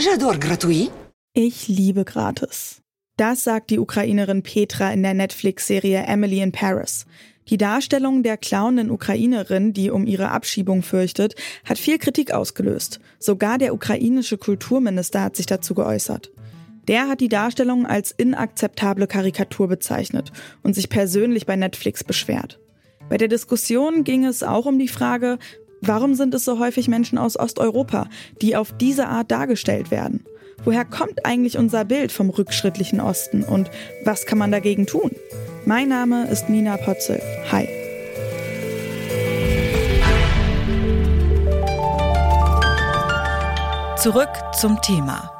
J'adore gratuit. Ich liebe gratis. Das sagt die Ukrainerin Petra in der Netflix-Serie Emily in Paris. Die Darstellung der clownenden Ukrainerin, die um ihre Abschiebung fürchtet, hat viel Kritik ausgelöst. Sogar der ukrainische Kulturminister hat sich dazu geäußert. Der hat die Darstellung als inakzeptable Karikatur bezeichnet und sich persönlich bei Netflix beschwert. Bei der Diskussion ging es auch um die Frage, warum sind es so häufig Menschen aus Osteuropa, die auf diese Art dargestellt werden? Woher kommt eigentlich unser Bild vom rückschrittlichen Osten und was kann man dagegen tun? Mein Name ist Nina Potzel. Hi. Zurück zum Thema.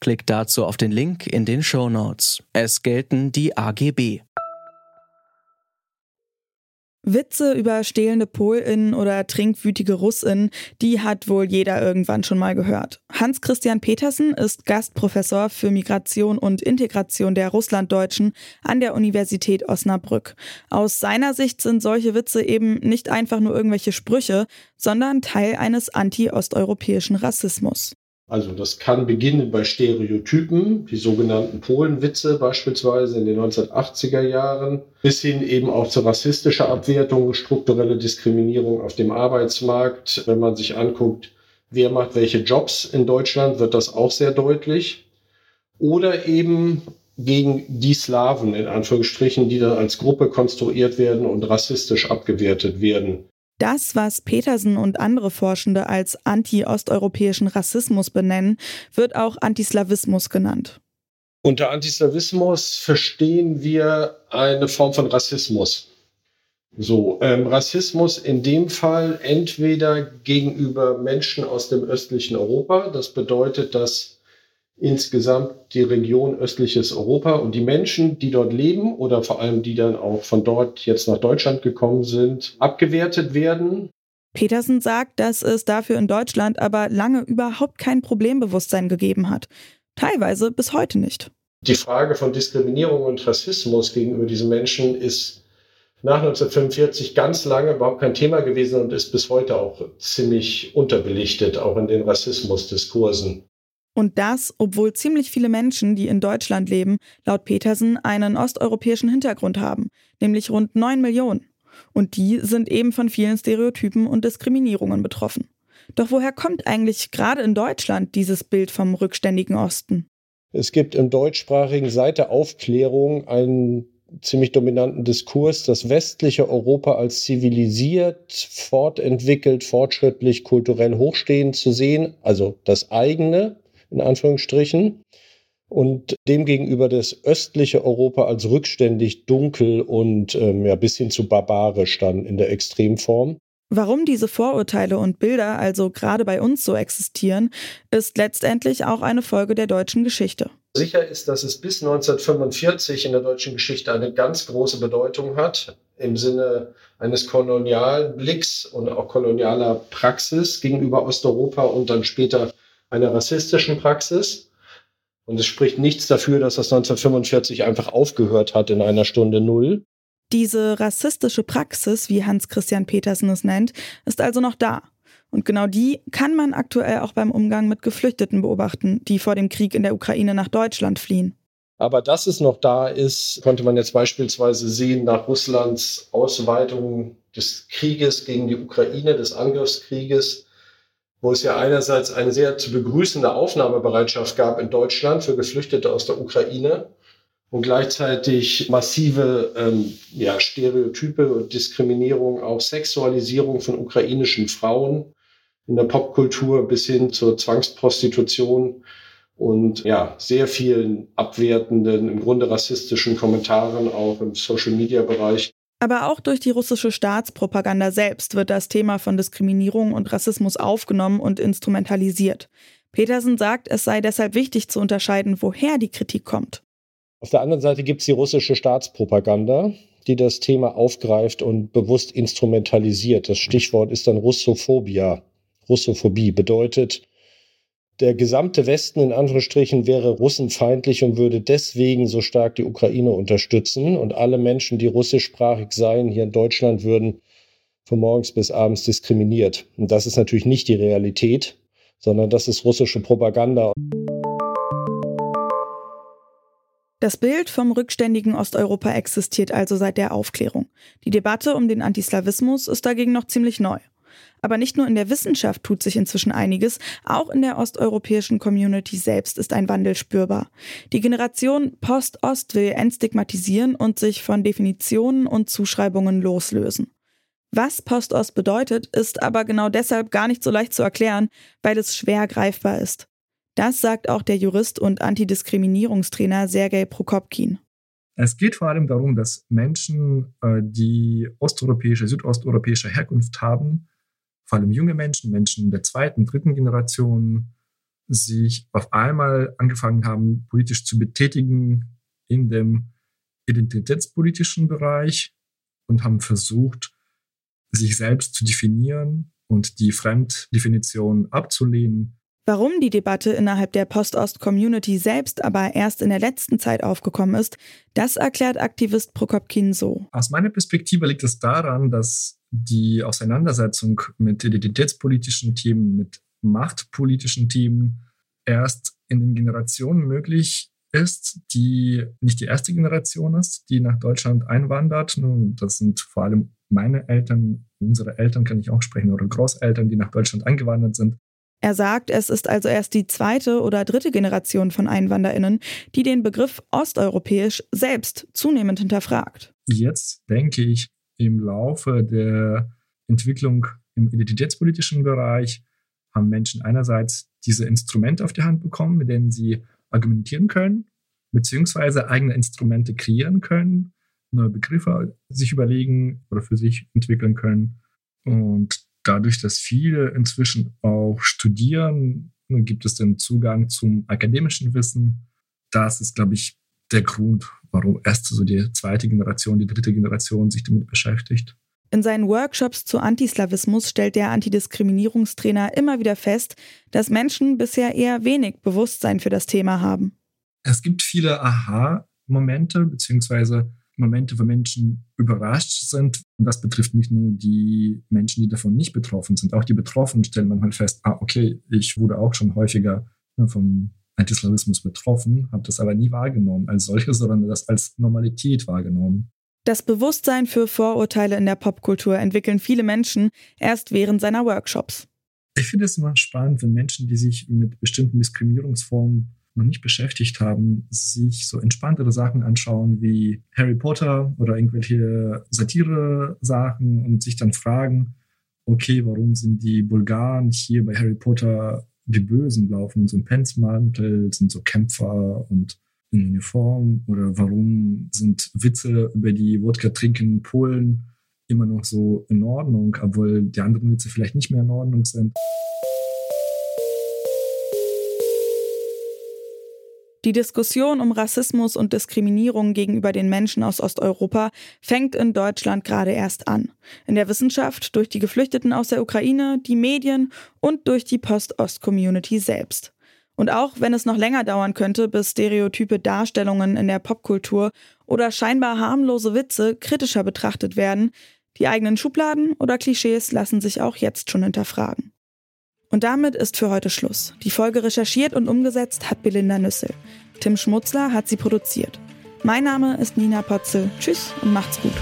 Klickt dazu auf den Link in den Show Notes. Es gelten die AGB. Witze über stehlende PolInnen oder trinkwütige RussInnen, die hat wohl jeder irgendwann schon mal gehört. Hans-Christian Petersen ist Gastprofessor für Migration und Integration der Russlanddeutschen an der Universität Osnabrück. Aus seiner Sicht sind solche Witze eben nicht einfach nur irgendwelche Sprüche, sondern Teil eines anti-osteuropäischen Rassismus. Also das kann beginnen bei Stereotypen, die sogenannten Polenwitze beispielsweise in den 1980er Jahren, bis hin eben auch zu rassistischer Abwertung, strukturelle Diskriminierung auf dem Arbeitsmarkt. Wenn man sich anguckt, wer macht welche Jobs in Deutschland, wird das auch sehr deutlich. Oder eben gegen die Slawen in Anführungsstrichen, die dann als Gruppe konstruiert werden und rassistisch abgewertet werden. Das, was Petersen und andere Forschende als anti-osteuropäischen Rassismus benennen, wird auch Antislawismus genannt. Unter Antislawismus verstehen wir eine Form von Rassismus. So, ähm, Rassismus in dem Fall entweder gegenüber Menschen aus dem östlichen Europa. Das bedeutet, dass insgesamt die Region östliches Europa und die Menschen, die dort leben oder vor allem die dann auch von dort jetzt nach Deutschland gekommen sind, abgewertet werden. Petersen sagt, dass es dafür in Deutschland aber lange überhaupt kein Problembewusstsein gegeben hat. Teilweise bis heute nicht. Die Frage von Diskriminierung und Rassismus gegenüber diesen Menschen ist nach 1945 ganz lange überhaupt kein Thema gewesen und ist bis heute auch ziemlich unterbelichtet, auch in den Rassismusdiskursen. Und das, obwohl ziemlich viele Menschen, die in Deutschland leben, laut Petersen einen osteuropäischen Hintergrund haben, nämlich rund 9 Millionen. Und die sind eben von vielen Stereotypen und Diskriminierungen betroffen. Doch woher kommt eigentlich gerade in Deutschland dieses Bild vom rückständigen Osten? Es gibt im deutschsprachigen seit der Aufklärung einen ziemlich dominanten Diskurs, das westliche Europa als zivilisiert, fortentwickelt, fortschrittlich, kulturell hochstehend zu sehen, also das eigene, in Anführungsstrichen. Und demgegenüber das östliche Europa als rückständig, dunkel und ähm, ja, bis hin zu barbarisch dann in der Extremform. Warum diese Vorurteile und Bilder also gerade bei uns so existieren, ist letztendlich auch eine Folge der deutschen Geschichte. Sicher ist, dass es bis 1945 in der deutschen Geschichte eine ganz große Bedeutung hat, im Sinne eines kolonialen Blicks und auch kolonialer Praxis gegenüber Osteuropa und dann später einer rassistischen Praxis. Und es spricht nichts dafür, dass das 1945 einfach aufgehört hat in einer Stunde Null. Diese rassistische Praxis, wie Hans Christian Petersen es nennt, ist also noch da. Und genau die kann man aktuell auch beim Umgang mit Geflüchteten beobachten, die vor dem Krieg in der Ukraine nach Deutschland fliehen. Aber dass es noch da ist, konnte man jetzt beispielsweise sehen nach Russlands Ausweitung des Krieges gegen die Ukraine, des Angriffskrieges wo es ja einerseits eine sehr zu begrüßende Aufnahmebereitschaft gab in Deutschland für Geflüchtete aus der Ukraine und gleichzeitig massive ähm, ja, Stereotype und Diskriminierung, auch Sexualisierung von ukrainischen Frauen in der Popkultur bis hin zur Zwangsprostitution und ja, sehr vielen abwertenden, im Grunde rassistischen Kommentaren auch im Social-Media-Bereich. Aber auch durch die russische Staatspropaganda selbst wird das Thema von Diskriminierung und Rassismus aufgenommen und instrumentalisiert. Petersen sagt, es sei deshalb wichtig zu unterscheiden, woher die Kritik kommt. Auf der anderen Seite gibt es die russische Staatspropaganda, die das Thema aufgreift und bewusst instrumentalisiert. Das Stichwort ist dann Russophobia. Russophobie bedeutet, der gesamte Westen in Anführungsstrichen wäre russenfeindlich und würde deswegen so stark die Ukraine unterstützen. Und alle Menschen, die russischsprachig seien, hier in Deutschland würden von morgens bis abends diskriminiert. Und das ist natürlich nicht die Realität, sondern das ist russische Propaganda. Das Bild vom rückständigen Osteuropa existiert also seit der Aufklärung. Die Debatte um den Antislawismus ist dagegen noch ziemlich neu. Aber nicht nur in der Wissenschaft tut sich inzwischen einiges, auch in der osteuropäischen Community selbst ist ein Wandel spürbar. Die Generation Post-Ost will entstigmatisieren und sich von Definitionen und Zuschreibungen loslösen. Was Post-Ost bedeutet, ist aber genau deshalb gar nicht so leicht zu erklären, weil es schwer greifbar ist. Das sagt auch der Jurist und Antidiskriminierungstrainer Sergei Prokopkin. Es geht vor allem darum, dass Menschen, äh, die osteuropäische, südosteuropäische Herkunft haben, vor allem junge Menschen, Menschen der zweiten, dritten Generation, sich auf einmal angefangen haben, politisch zu betätigen in dem identitätspolitischen Bereich und haben versucht, sich selbst zu definieren und die Fremddefinition abzulehnen Warum die Debatte innerhalb der Post-Ost-Community selbst aber erst in der letzten Zeit aufgekommen ist, das erklärt Aktivist Prokopkin so. Aus meiner Perspektive liegt es daran, dass die Auseinandersetzung mit identitätspolitischen Themen, mit machtpolitischen Themen erst in den Generationen möglich ist, die nicht die erste Generation ist, die nach Deutschland einwandert. Das sind vor allem meine Eltern, unsere Eltern kann ich auch sprechen, oder Großeltern, die nach Deutschland eingewandert sind. Er sagt, es ist also erst die zweite oder dritte Generation von Einwanderinnen, die den Begriff osteuropäisch selbst zunehmend hinterfragt. Jetzt denke ich, im Laufe der Entwicklung im identitätspolitischen Bereich haben Menschen einerseits diese Instrumente auf die Hand bekommen, mit denen sie argumentieren können, beziehungsweise eigene Instrumente kreieren können, neue Begriffe sich überlegen oder für sich entwickeln können. Und dadurch, dass viele inzwischen auch studieren, gibt es den Zugang zum akademischen Wissen. Das ist, glaube ich, der Grund, warum erst so die zweite Generation, die dritte Generation sich damit beschäftigt. In seinen Workshops zu Antislawismus stellt der Antidiskriminierungstrainer immer wieder fest, dass Menschen bisher eher wenig Bewusstsein für das Thema haben. Es gibt viele Aha-Momente, beziehungsweise Momente, wo Menschen überrascht sind. Und das betrifft nicht nur die Menschen, die davon nicht betroffen sind. Auch die Betroffenen stellen manchmal fest, ah, okay, ich wurde auch schon häufiger ne, vom Antislawismus betroffen, habe das aber nie wahrgenommen als solches, sondern das als Normalität wahrgenommen. Das Bewusstsein für Vorurteile in der Popkultur entwickeln viele Menschen erst während seiner Workshops. Ich finde es immer spannend, wenn Menschen, die sich mit bestimmten Diskriminierungsformen noch nicht beschäftigt haben, sich so entspanntere Sachen anschauen wie Harry Potter oder irgendwelche Satire-Sachen und sich dann fragen, okay, warum sind die Bulgaren hier bei Harry Potter die Bösen, laufen in so einem Penzmantel, sind so Kämpfer und in Uniform oder warum sind Witze über die Wodka trinkenden Polen immer noch so in Ordnung, obwohl die anderen Witze vielleicht nicht mehr in Ordnung sind. Die Diskussion um Rassismus und Diskriminierung gegenüber den Menschen aus Osteuropa fängt in Deutschland gerade erst an. In der Wissenschaft, durch die Geflüchteten aus der Ukraine, die Medien und durch die Post-Ost-Community selbst. Und auch wenn es noch länger dauern könnte, bis stereotype Darstellungen in der Popkultur oder scheinbar harmlose Witze kritischer betrachtet werden, die eigenen Schubladen oder Klischees lassen sich auch jetzt schon hinterfragen. Und damit ist für heute Schluss. Die Folge recherchiert und umgesetzt hat Belinda Nüssel. Tim Schmutzler hat sie produziert. Mein Name ist Nina Potzel. Tschüss und macht's gut.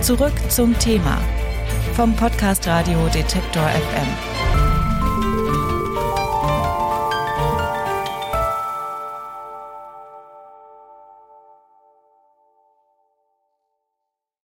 Zurück zum Thema vom Podcast Radio Detektor FM.